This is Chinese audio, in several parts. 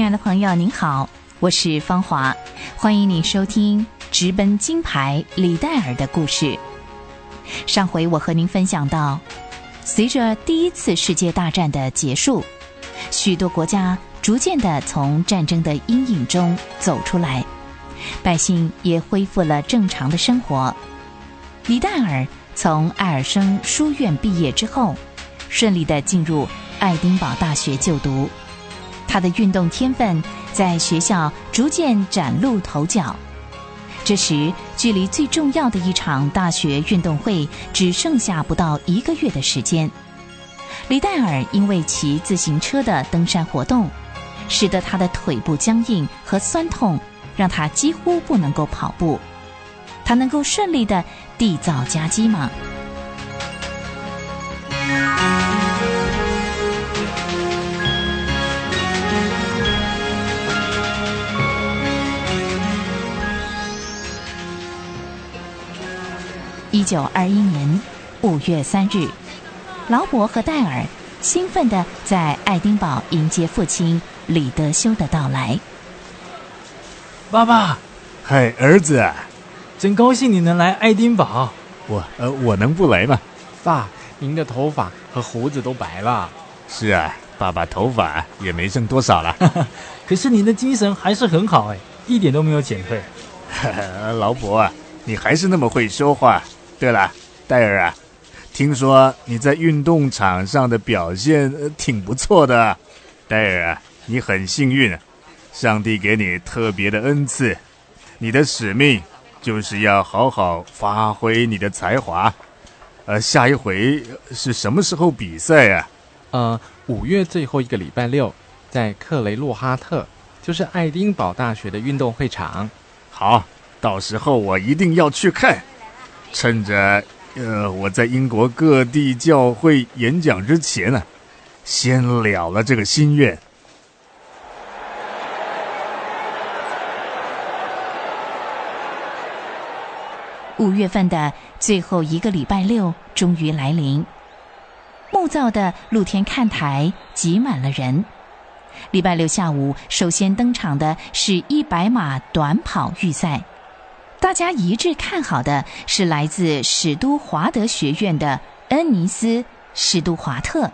亲爱的朋友，您好，我是芳华，欢迎你收听《直奔金牌李戴尔的故事》。上回我和您分享到，随着第一次世界大战的结束，许多国家逐渐的从战争的阴影中走出来，百姓也恢复了正常的生活。李戴尔从艾尔生书院毕业之后，顺利的进入爱丁堡大学就读。他的运动天分在学校逐渐崭露头角。这时，距离最重要的一场大学运动会只剩下不到一个月的时间。李戴尔因为骑自行车的登山活动，使得他的腿部僵硬和酸痛，让他几乎不能够跑步。他能够顺利的缔造佳绩吗？九二一年五月三日，劳勃和戴尔兴奋地在爱丁堡迎接父亲李德修的到来。爸爸，嗨，儿子，真高兴你能来爱丁堡。我呃，我能不来吗？爸，您的头发和胡子都白了。是啊，爸爸头发也没剩多少了。可是您的精神还是很好哎，一点都没有减退。劳勃啊，你还是那么会说话。对了，戴尔啊，听说你在运动场上的表现挺不错的。戴尔啊，你很幸运，上帝给你特别的恩赐，你的使命就是要好好发挥你的才华。呃，下一回是什么时候比赛啊？呃，五月最后一个礼拜六，在克雷洛哈特，就是爱丁堡大学的运动会场。好，到时候我一定要去看。趁着，呃，我在英国各地教会演讲之前呢，先了了这个心愿。五月份的最后一个礼拜六终于来临，木造的露天看台挤满了人。礼拜六下午，首先登场的是一百码短跑预赛。大家一致看好的是来自史都华德学院的恩尼斯·史都华特，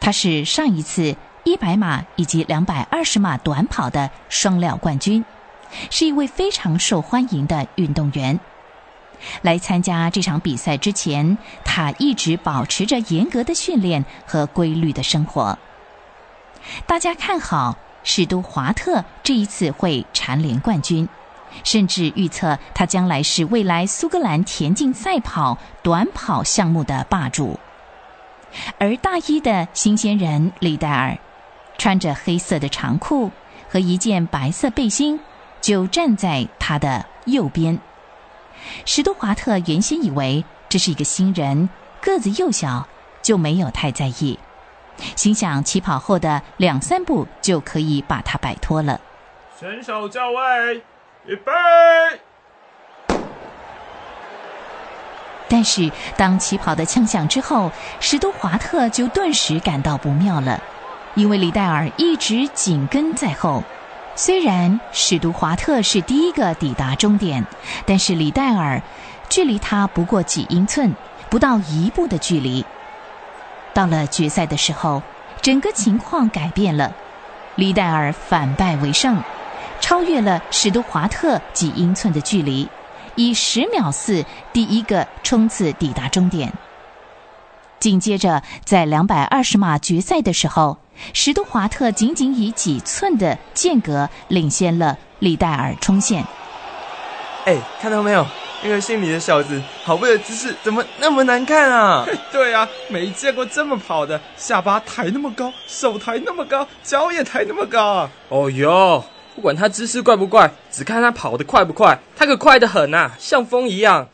他是上一次一百码以及两百二十码短跑的双料冠军，是一位非常受欢迎的运动员。来参加这场比赛之前，他一直保持着严格的训练和规律的生活。大家看好史都华特这一次会蝉联冠军。甚至预测他将来是未来苏格兰田径赛跑短跑项目的霸主。而大一的新鲜人李戴尔，穿着黑色的长裤和一件白色背心，就站在他的右边。史都华特原先以为这是一个新人，个子又小，就没有太在意，心想起跑后的两三步就可以把他摆脱了。选手就位。预备！但是，当起跑的枪响之后，史都华特就顿时感到不妙了，因为李戴尔一直紧跟在后。虽然史都华特是第一个抵达终点，但是李戴尔距离他不过几英寸，不到一步的距离。到了决赛的时候，整个情况改变了，李戴尔反败为胜。超越了史都华特几英寸的距离，以十秒四第一个冲刺抵达终点。紧接着，在两百二十码决赛的时候，史都华特仅仅以几寸的间隔领先了李戴尔冲线。哎，看到没有？那个姓李的小子跑步的姿势怎么那么难看啊？对啊，没见过这么跑的，下巴抬那么高，手抬那么高，脚也抬那么高啊！哦哟。不管他姿势怪不怪，只看他跑得快不快。他可快得很呐，像风一样。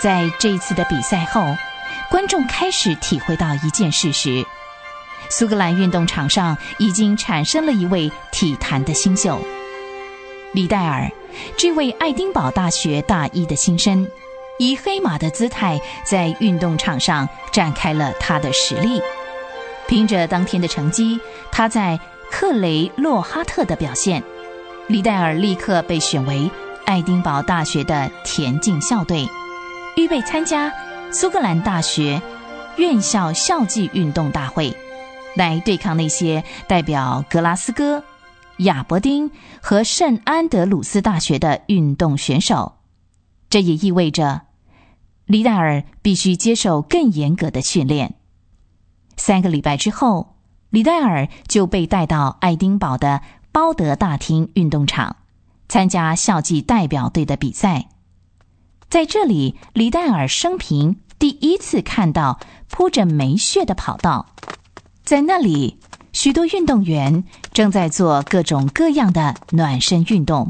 在这一次的比赛后，观众开始体会到一件事实：苏格兰运动场上已经产生了一位体坛的新秀——李戴尔，这位爱丁堡大学大一的新生。以黑马的姿态在运动场上展开了他的实力。凭着当天的成绩，他在克雷洛哈特的表现，李戴尔立刻被选为爱丁堡大学的田径校队，预备参加苏格兰大学院校校际运动大会，来对抗那些代表格拉斯哥、亚伯丁和圣安德鲁斯大学的运动选手。这也意味着，李戴尔必须接受更严格的训练。三个礼拜之后，李戴尔就被带到爱丁堡的包德大厅运动场，参加校际代表队的比赛。在这里，李戴尔生平第一次看到铺着煤屑的跑道。在那里，许多运动员正在做各种各样的暖身运动，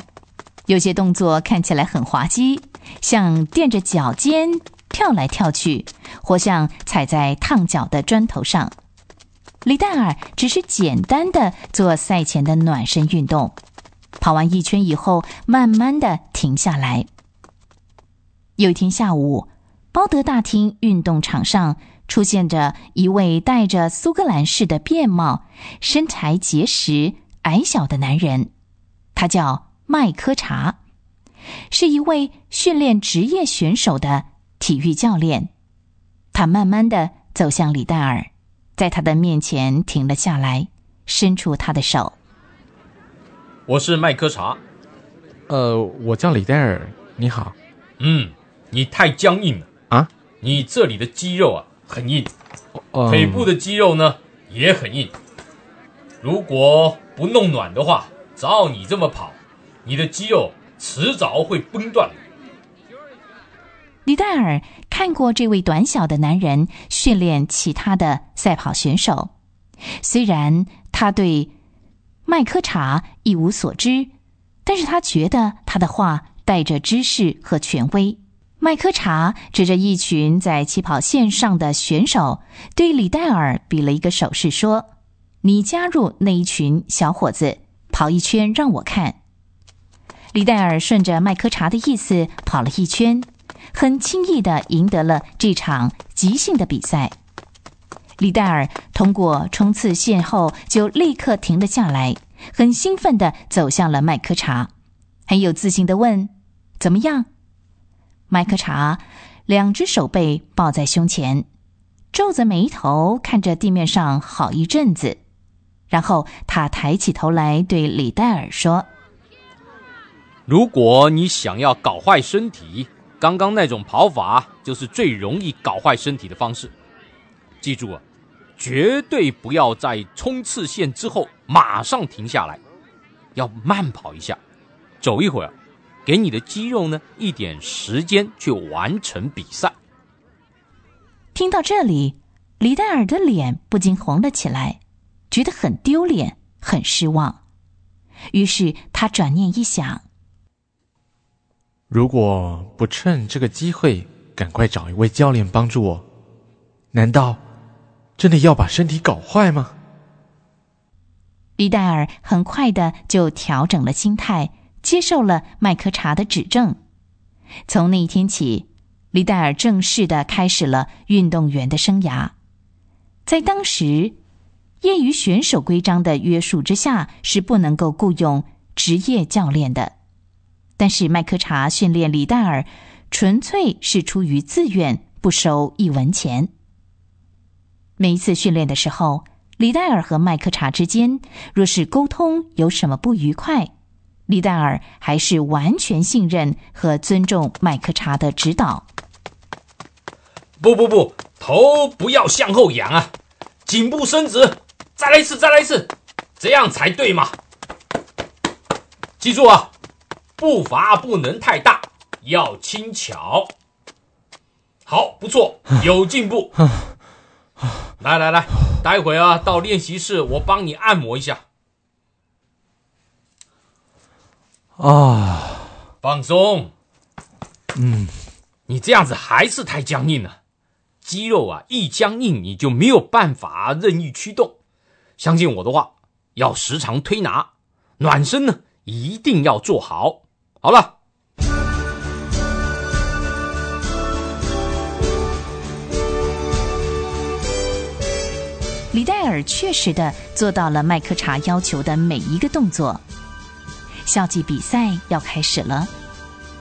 有些动作看起来很滑稽，像垫着脚尖。跳来跳去，或像踩在烫脚的砖头上。李戴尔只是简单的做赛前的暖身运动，跑完一圈以后，慢慢的停下来。有一天下午，包德大厅运动场上出现着一位戴着苏格兰式的便帽、身材结实、矮小的男人，他叫麦科查，是一位训练职业选手的。体育教练，他慢慢的走向李戴尔，在他的面前停了下来，伸出他的手。我是麦科查，呃，我叫李戴尔，你好。嗯，你太僵硬了啊！你这里的肌肉啊很硬，呃腿部的肌肉呢也很硬。如果不弄暖的话，照你这么跑，你的肌肉迟早会崩断。李戴尔看过这位短小的男人训练其他的赛跑选手，虽然他对麦科查一无所知，但是他觉得他的话带着知识和权威。麦科查指着一群在起跑线上的选手，对李戴尔比了一个手势，说：“你加入那一群小伙子，跑一圈让我看。”李戴尔顺着麦科查的意思跑了一圈。很轻易的赢得了这场即兴的比赛。李戴尔通过冲刺线后，就立刻停了下来，很兴奋的走向了麦克查，很有自信的问：“怎么样？”麦克查两只手背抱在胸前，皱着眉头看着地面上好一阵子，然后他抬起头来对李戴尔说：“如果你想要搞坏身体。”刚刚那种跑法就是最容易搞坏身体的方式。记住啊，绝对不要在冲刺线之后马上停下来，要慢跑一下，走一会儿，给你的肌肉呢一点时间去完成比赛。听到这里，李戴尔的脸不禁红了起来，觉得很丢脸，很失望。于是他转念一想。如果不趁这个机会赶快找一位教练帮助我，难道真的要把身体搞坏吗？李戴尔很快的就调整了心态，接受了麦克查的指正。从那一天起，李戴尔正式的开始了运动员的生涯。在当时业余选手规章的约束之下，是不能够雇佣职业教练的。但是麦克查训练李戴尔，纯粹是出于自愿，不收一文钱。每一次训练的时候，李戴尔和麦克查之间若是沟通有什么不愉快，李戴尔还是完全信任和尊重麦克查的指导。不不不，头不要向后仰啊，颈部伸直，再来一次，再来一次，这样才对嘛。记住啊。步伐不能太大，要轻巧。好，不错，有进步。来来来，待会啊，到练习室我帮你按摩一下。啊，放松。嗯，你这样子还是太僵硬了，肌肉啊一僵硬，你就没有办法任意驱动。相信我的话，要时常推拿，暖身呢一定要做好。好了。李戴尔确实的做到了麦克查要求的每一个动作。校际比赛要开始了，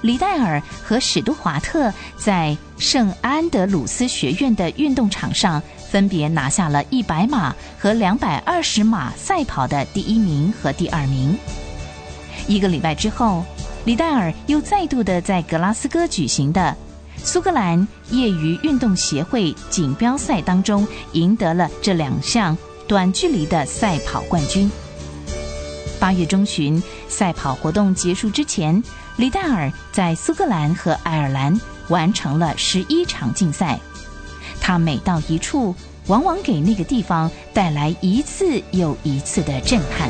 李戴尔和史都华特在圣安德鲁斯学院的运动场上分别拿下了一百码和两百二十码赛跑的第一名和第二名。一个礼拜之后，李戴尔又再度的在格拉斯哥举行的苏格兰业余运动协会锦标赛当中赢得了这两项短距离的赛跑冠军。八月中旬，赛跑活动结束之前，李戴尔在苏格兰和爱尔兰完成了十一场竞赛。他每到一处，往往给那个地方带来一次又一次的震撼。